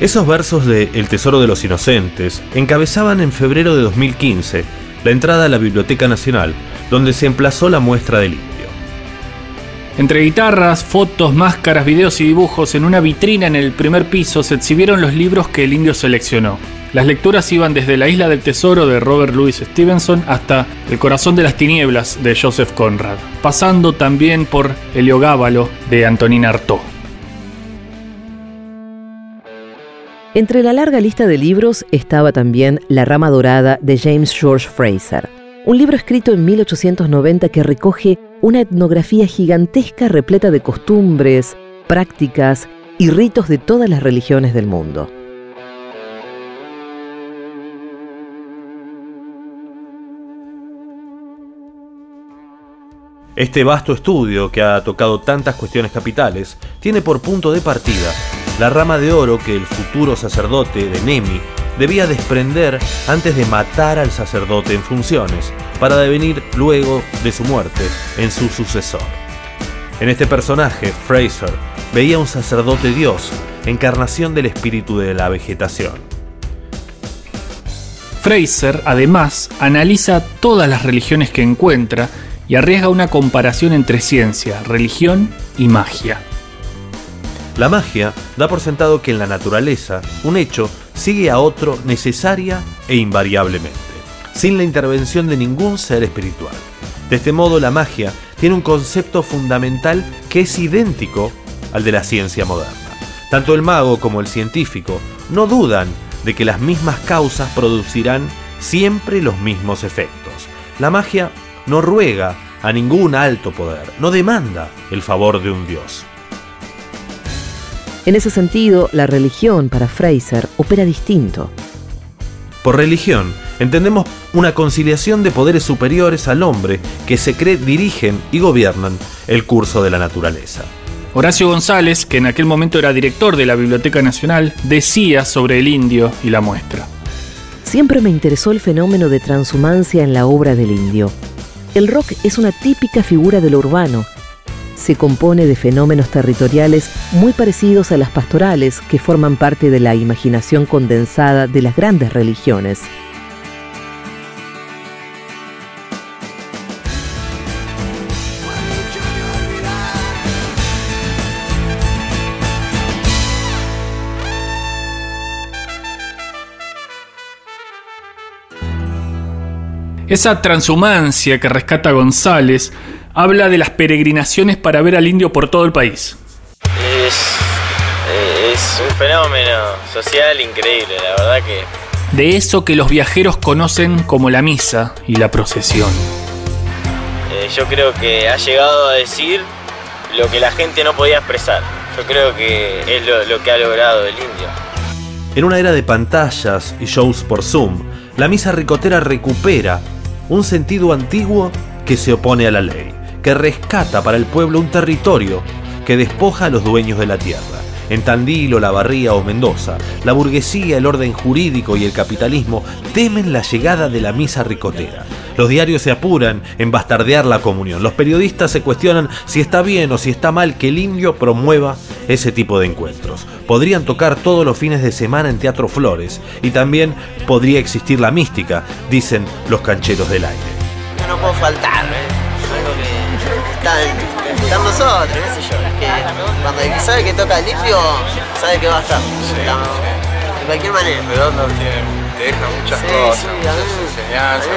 Esos versos de El Tesoro de los Inocentes encabezaban en febrero de 2015 la entrada a la Biblioteca Nacional, donde se emplazó la muestra del indio. Entre guitarras, fotos, máscaras, videos y dibujos, en una vitrina en el primer piso se exhibieron los libros que el indio seleccionó. Las lecturas iban desde La Isla del Tesoro de Robert Louis Stevenson hasta El Corazón de las Tinieblas de Joseph Conrad, pasando también por Heliogábalo de Antonin Artaud. Entre la larga lista de libros estaba también La rama dorada de James George Fraser, un libro escrito en 1890 que recoge una etnografía gigantesca repleta de costumbres, prácticas y ritos de todas las religiones del mundo. Este vasto estudio, que ha tocado tantas cuestiones capitales, tiene por punto de partida la rama de oro que el futuro sacerdote de Nemi debía desprender antes de matar al sacerdote en funciones, para devenir luego de su muerte en su sucesor. En este personaje, Fraser veía un sacerdote dios, encarnación del espíritu de la vegetación. Fraser, además, analiza todas las religiones que encuentra y arriesga una comparación entre ciencia, religión y magia. La magia da por sentado que en la naturaleza un hecho sigue a otro necesaria e invariablemente, sin la intervención de ningún ser espiritual. De este modo la magia tiene un concepto fundamental que es idéntico al de la ciencia moderna. Tanto el mago como el científico no dudan de que las mismas causas producirán siempre los mismos efectos. La magia no ruega a ningún alto poder, no demanda el favor de un dios. En ese sentido, la religión para Fraser opera distinto. Por religión, entendemos una conciliación de poderes superiores al hombre que se cree dirigen y gobiernan el curso de la naturaleza. Horacio González, que en aquel momento era director de la Biblioteca Nacional, decía sobre el indio y la muestra. Siempre me interesó el fenómeno de transhumancia en la obra del indio. El rock es una típica figura de lo urbano, se compone de fenómenos territoriales muy parecidos a las pastorales que forman parte de la imaginación condensada de las grandes religiones. Esa transhumancia que rescata González habla de las peregrinaciones para ver al indio por todo el país. Es, es un fenómeno social increíble, la verdad que... De eso que los viajeros conocen como la misa y la procesión. Eh, yo creo que ha llegado a decir lo que la gente no podía expresar. Yo creo que es lo, lo que ha logrado el indio. En una era de pantallas y shows por Zoom, la misa ricotera recupera un sentido antiguo que se opone a la ley que rescata para el pueblo un territorio que despoja a los dueños de la tierra. En Tandil Barría o Mendoza, la burguesía, el orden jurídico y el capitalismo temen la llegada de la misa ricotera. Los diarios se apuran en bastardear la comunión. Los periodistas se cuestionan si está bien o si está mal que el indio promueva ese tipo de encuentros. Podrían tocar todos los fines de semana en Teatro Flores y también podría existir la mística, dicen los cancheros del aire. no puedo faltar, ¿eh? Están, nosotros, qué sé yo. Que cuando el que sabe que toca limpio, sabe que va a estar. De cualquier manera. Redondo tiene, te deja muchas cosas, muchas enseñanzas.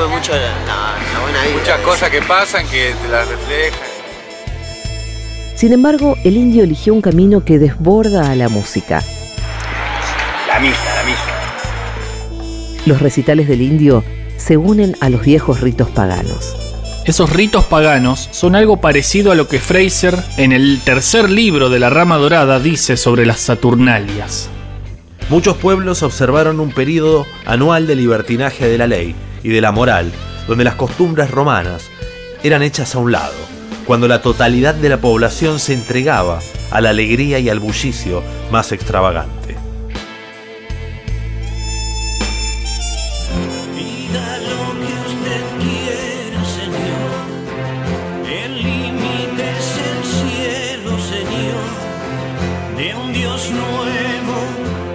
me, mucho la, buena vida. Muchas cosas que pasan que te las reflejan. Sin embargo, el indio eligió un camino que desborda a la música. La misa, la misa. Los recitales del indio se unen a los viejos ritos paganos. Esos ritos paganos son algo parecido a lo que Fraser en el tercer libro de la Rama Dorada dice sobre las Saturnalias. Muchos pueblos observaron un período anual de libertinaje de la ley y de la moral, donde las costumbres romanas eran hechas a un lado, cuando la totalidad de la población se entregaba a la alegría y al bullicio más extravagante. de un Dios nuevo,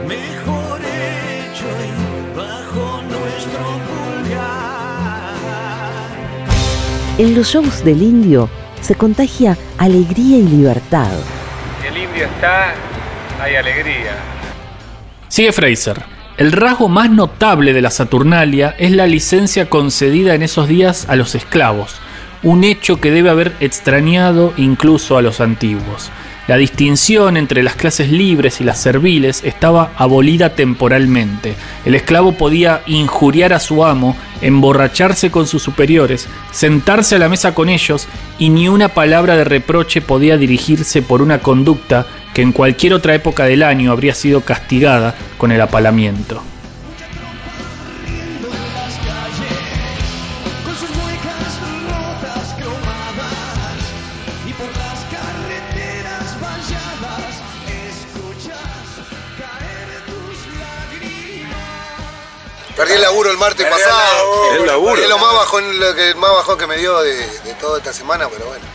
mejor hecho y bajo nuestro pulgar. En los shows del indio se contagia alegría y libertad. El indio está, hay alegría. Sigue Fraser. El rasgo más notable de la Saturnalia es la licencia concedida en esos días a los esclavos, un hecho que debe haber extrañado incluso a los antiguos. La distinción entre las clases libres y las serviles estaba abolida temporalmente. El esclavo podía injuriar a su amo, emborracharse con sus superiores, sentarse a la mesa con ellos y ni una palabra de reproche podía dirigirse por una conducta que en cualquier otra época del año habría sido castigada con el apalamiento. Perdí el laburo el martes Perdí el pasado. laburo. El laburo. Es lo más bajón, lo que, más bajón que me dio de, de toda esta semana, pero bueno.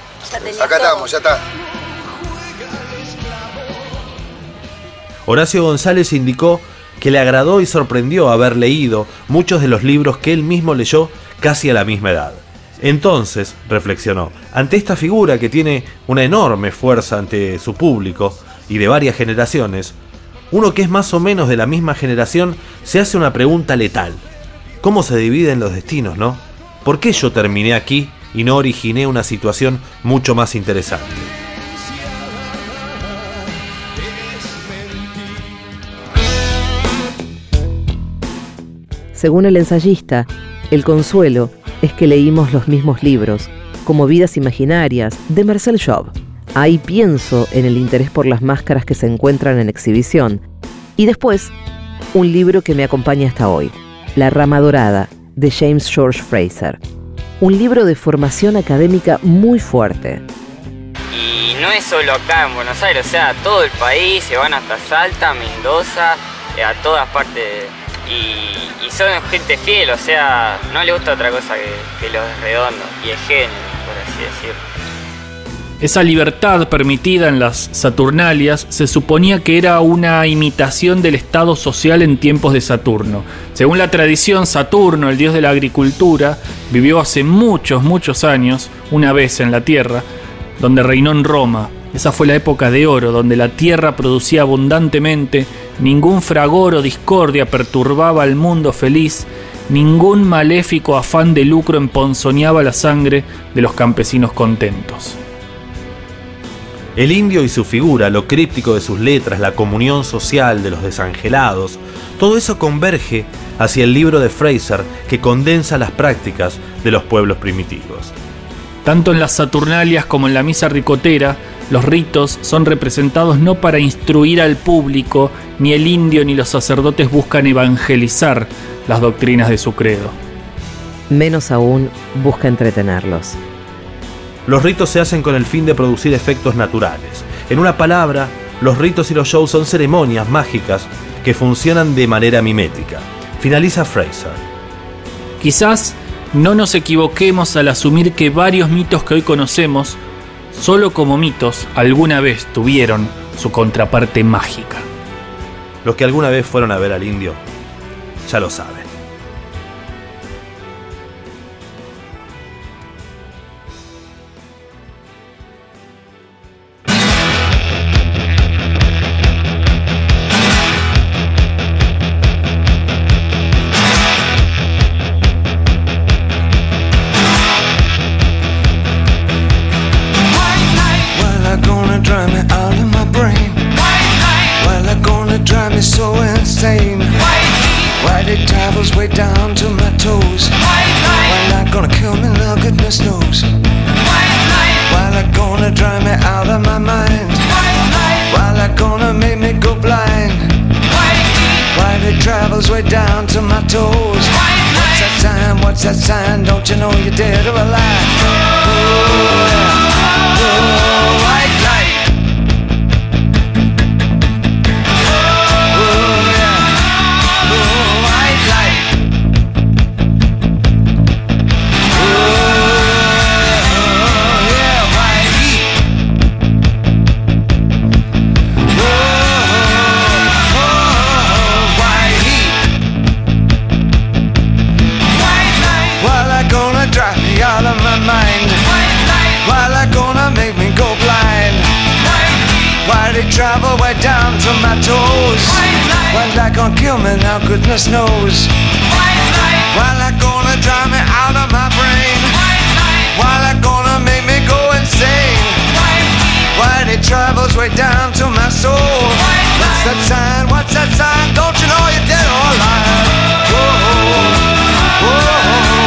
Acá estamos, ya está. Horacio González indicó que le agradó y sorprendió haber leído muchos de los libros que él mismo leyó casi a la misma edad. Entonces, reflexionó, ante esta figura que tiene una enorme fuerza ante su público y de varias generaciones, uno que es más o menos de la misma generación se hace una pregunta letal. ¿Cómo se dividen los destinos, no? ¿Por qué yo terminé aquí y no originé una situación mucho más interesante? Según el ensayista, el consuelo es que leímos los mismos libros, como Vidas Imaginarias, de Marcel Job. Ahí pienso en el interés por las máscaras que se encuentran en exhibición. Y después, un libro que me acompaña hasta hoy, La Rama Dorada, de James George Fraser. Un libro de formación académica muy fuerte. Y no es solo acá en Buenos Aires, o sea, todo el país, se van hasta Salta, Mendoza, eh, a todas partes. Y, son gente fiel, o sea, no le gusta otra cosa que, los redondos. Y es genio, por así decirlo. Esa libertad permitida en las Saturnalias se suponía que era una imitación del estado social en tiempos de Saturno. Según la tradición, Saturno, el dios de la agricultura, vivió hace muchos, muchos años, una vez en la Tierra, donde reinó en Roma. Esa fue la época de oro, donde la tierra producía abundantemente, ningún fragor o discordia perturbaba al mundo feliz, ningún maléfico afán de lucro emponzoñaba la sangre de los campesinos contentos. El indio y su figura, lo críptico de sus letras, la comunión social de los desangelados, todo eso converge hacia el libro de Fraser que condensa las prácticas de los pueblos primitivos. Tanto en las Saturnalias como en la misa ricotera, los ritos son representados no para instruir al público, ni el indio ni los sacerdotes buscan evangelizar las doctrinas de su credo. Menos aún busca entretenerlos. Los ritos se hacen con el fin de producir efectos naturales. En una palabra, los ritos y los shows son ceremonias mágicas que funcionan de manera mimética. Finaliza Fraser. Quizás no nos equivoquemos al asumir que varios mitos que hoy conocemos, solo como mitos, alguna vez tuvieron su contraparte mágica. Los que alguna vez fueron a ver al indio, ya lo saben. The way down to my toes. What's that sign? What's that sign? Don't you know you're dead or alive? Oh, They travel way down to my toes? Why they gonna kill me now, goodness knows? Why they gonna drive me out of my brain? Why they gonna make me go insane? Why they travels way down to my soul? What's that sign? What's that sign? Don't you know you're dead or alive? Whoa, whoa.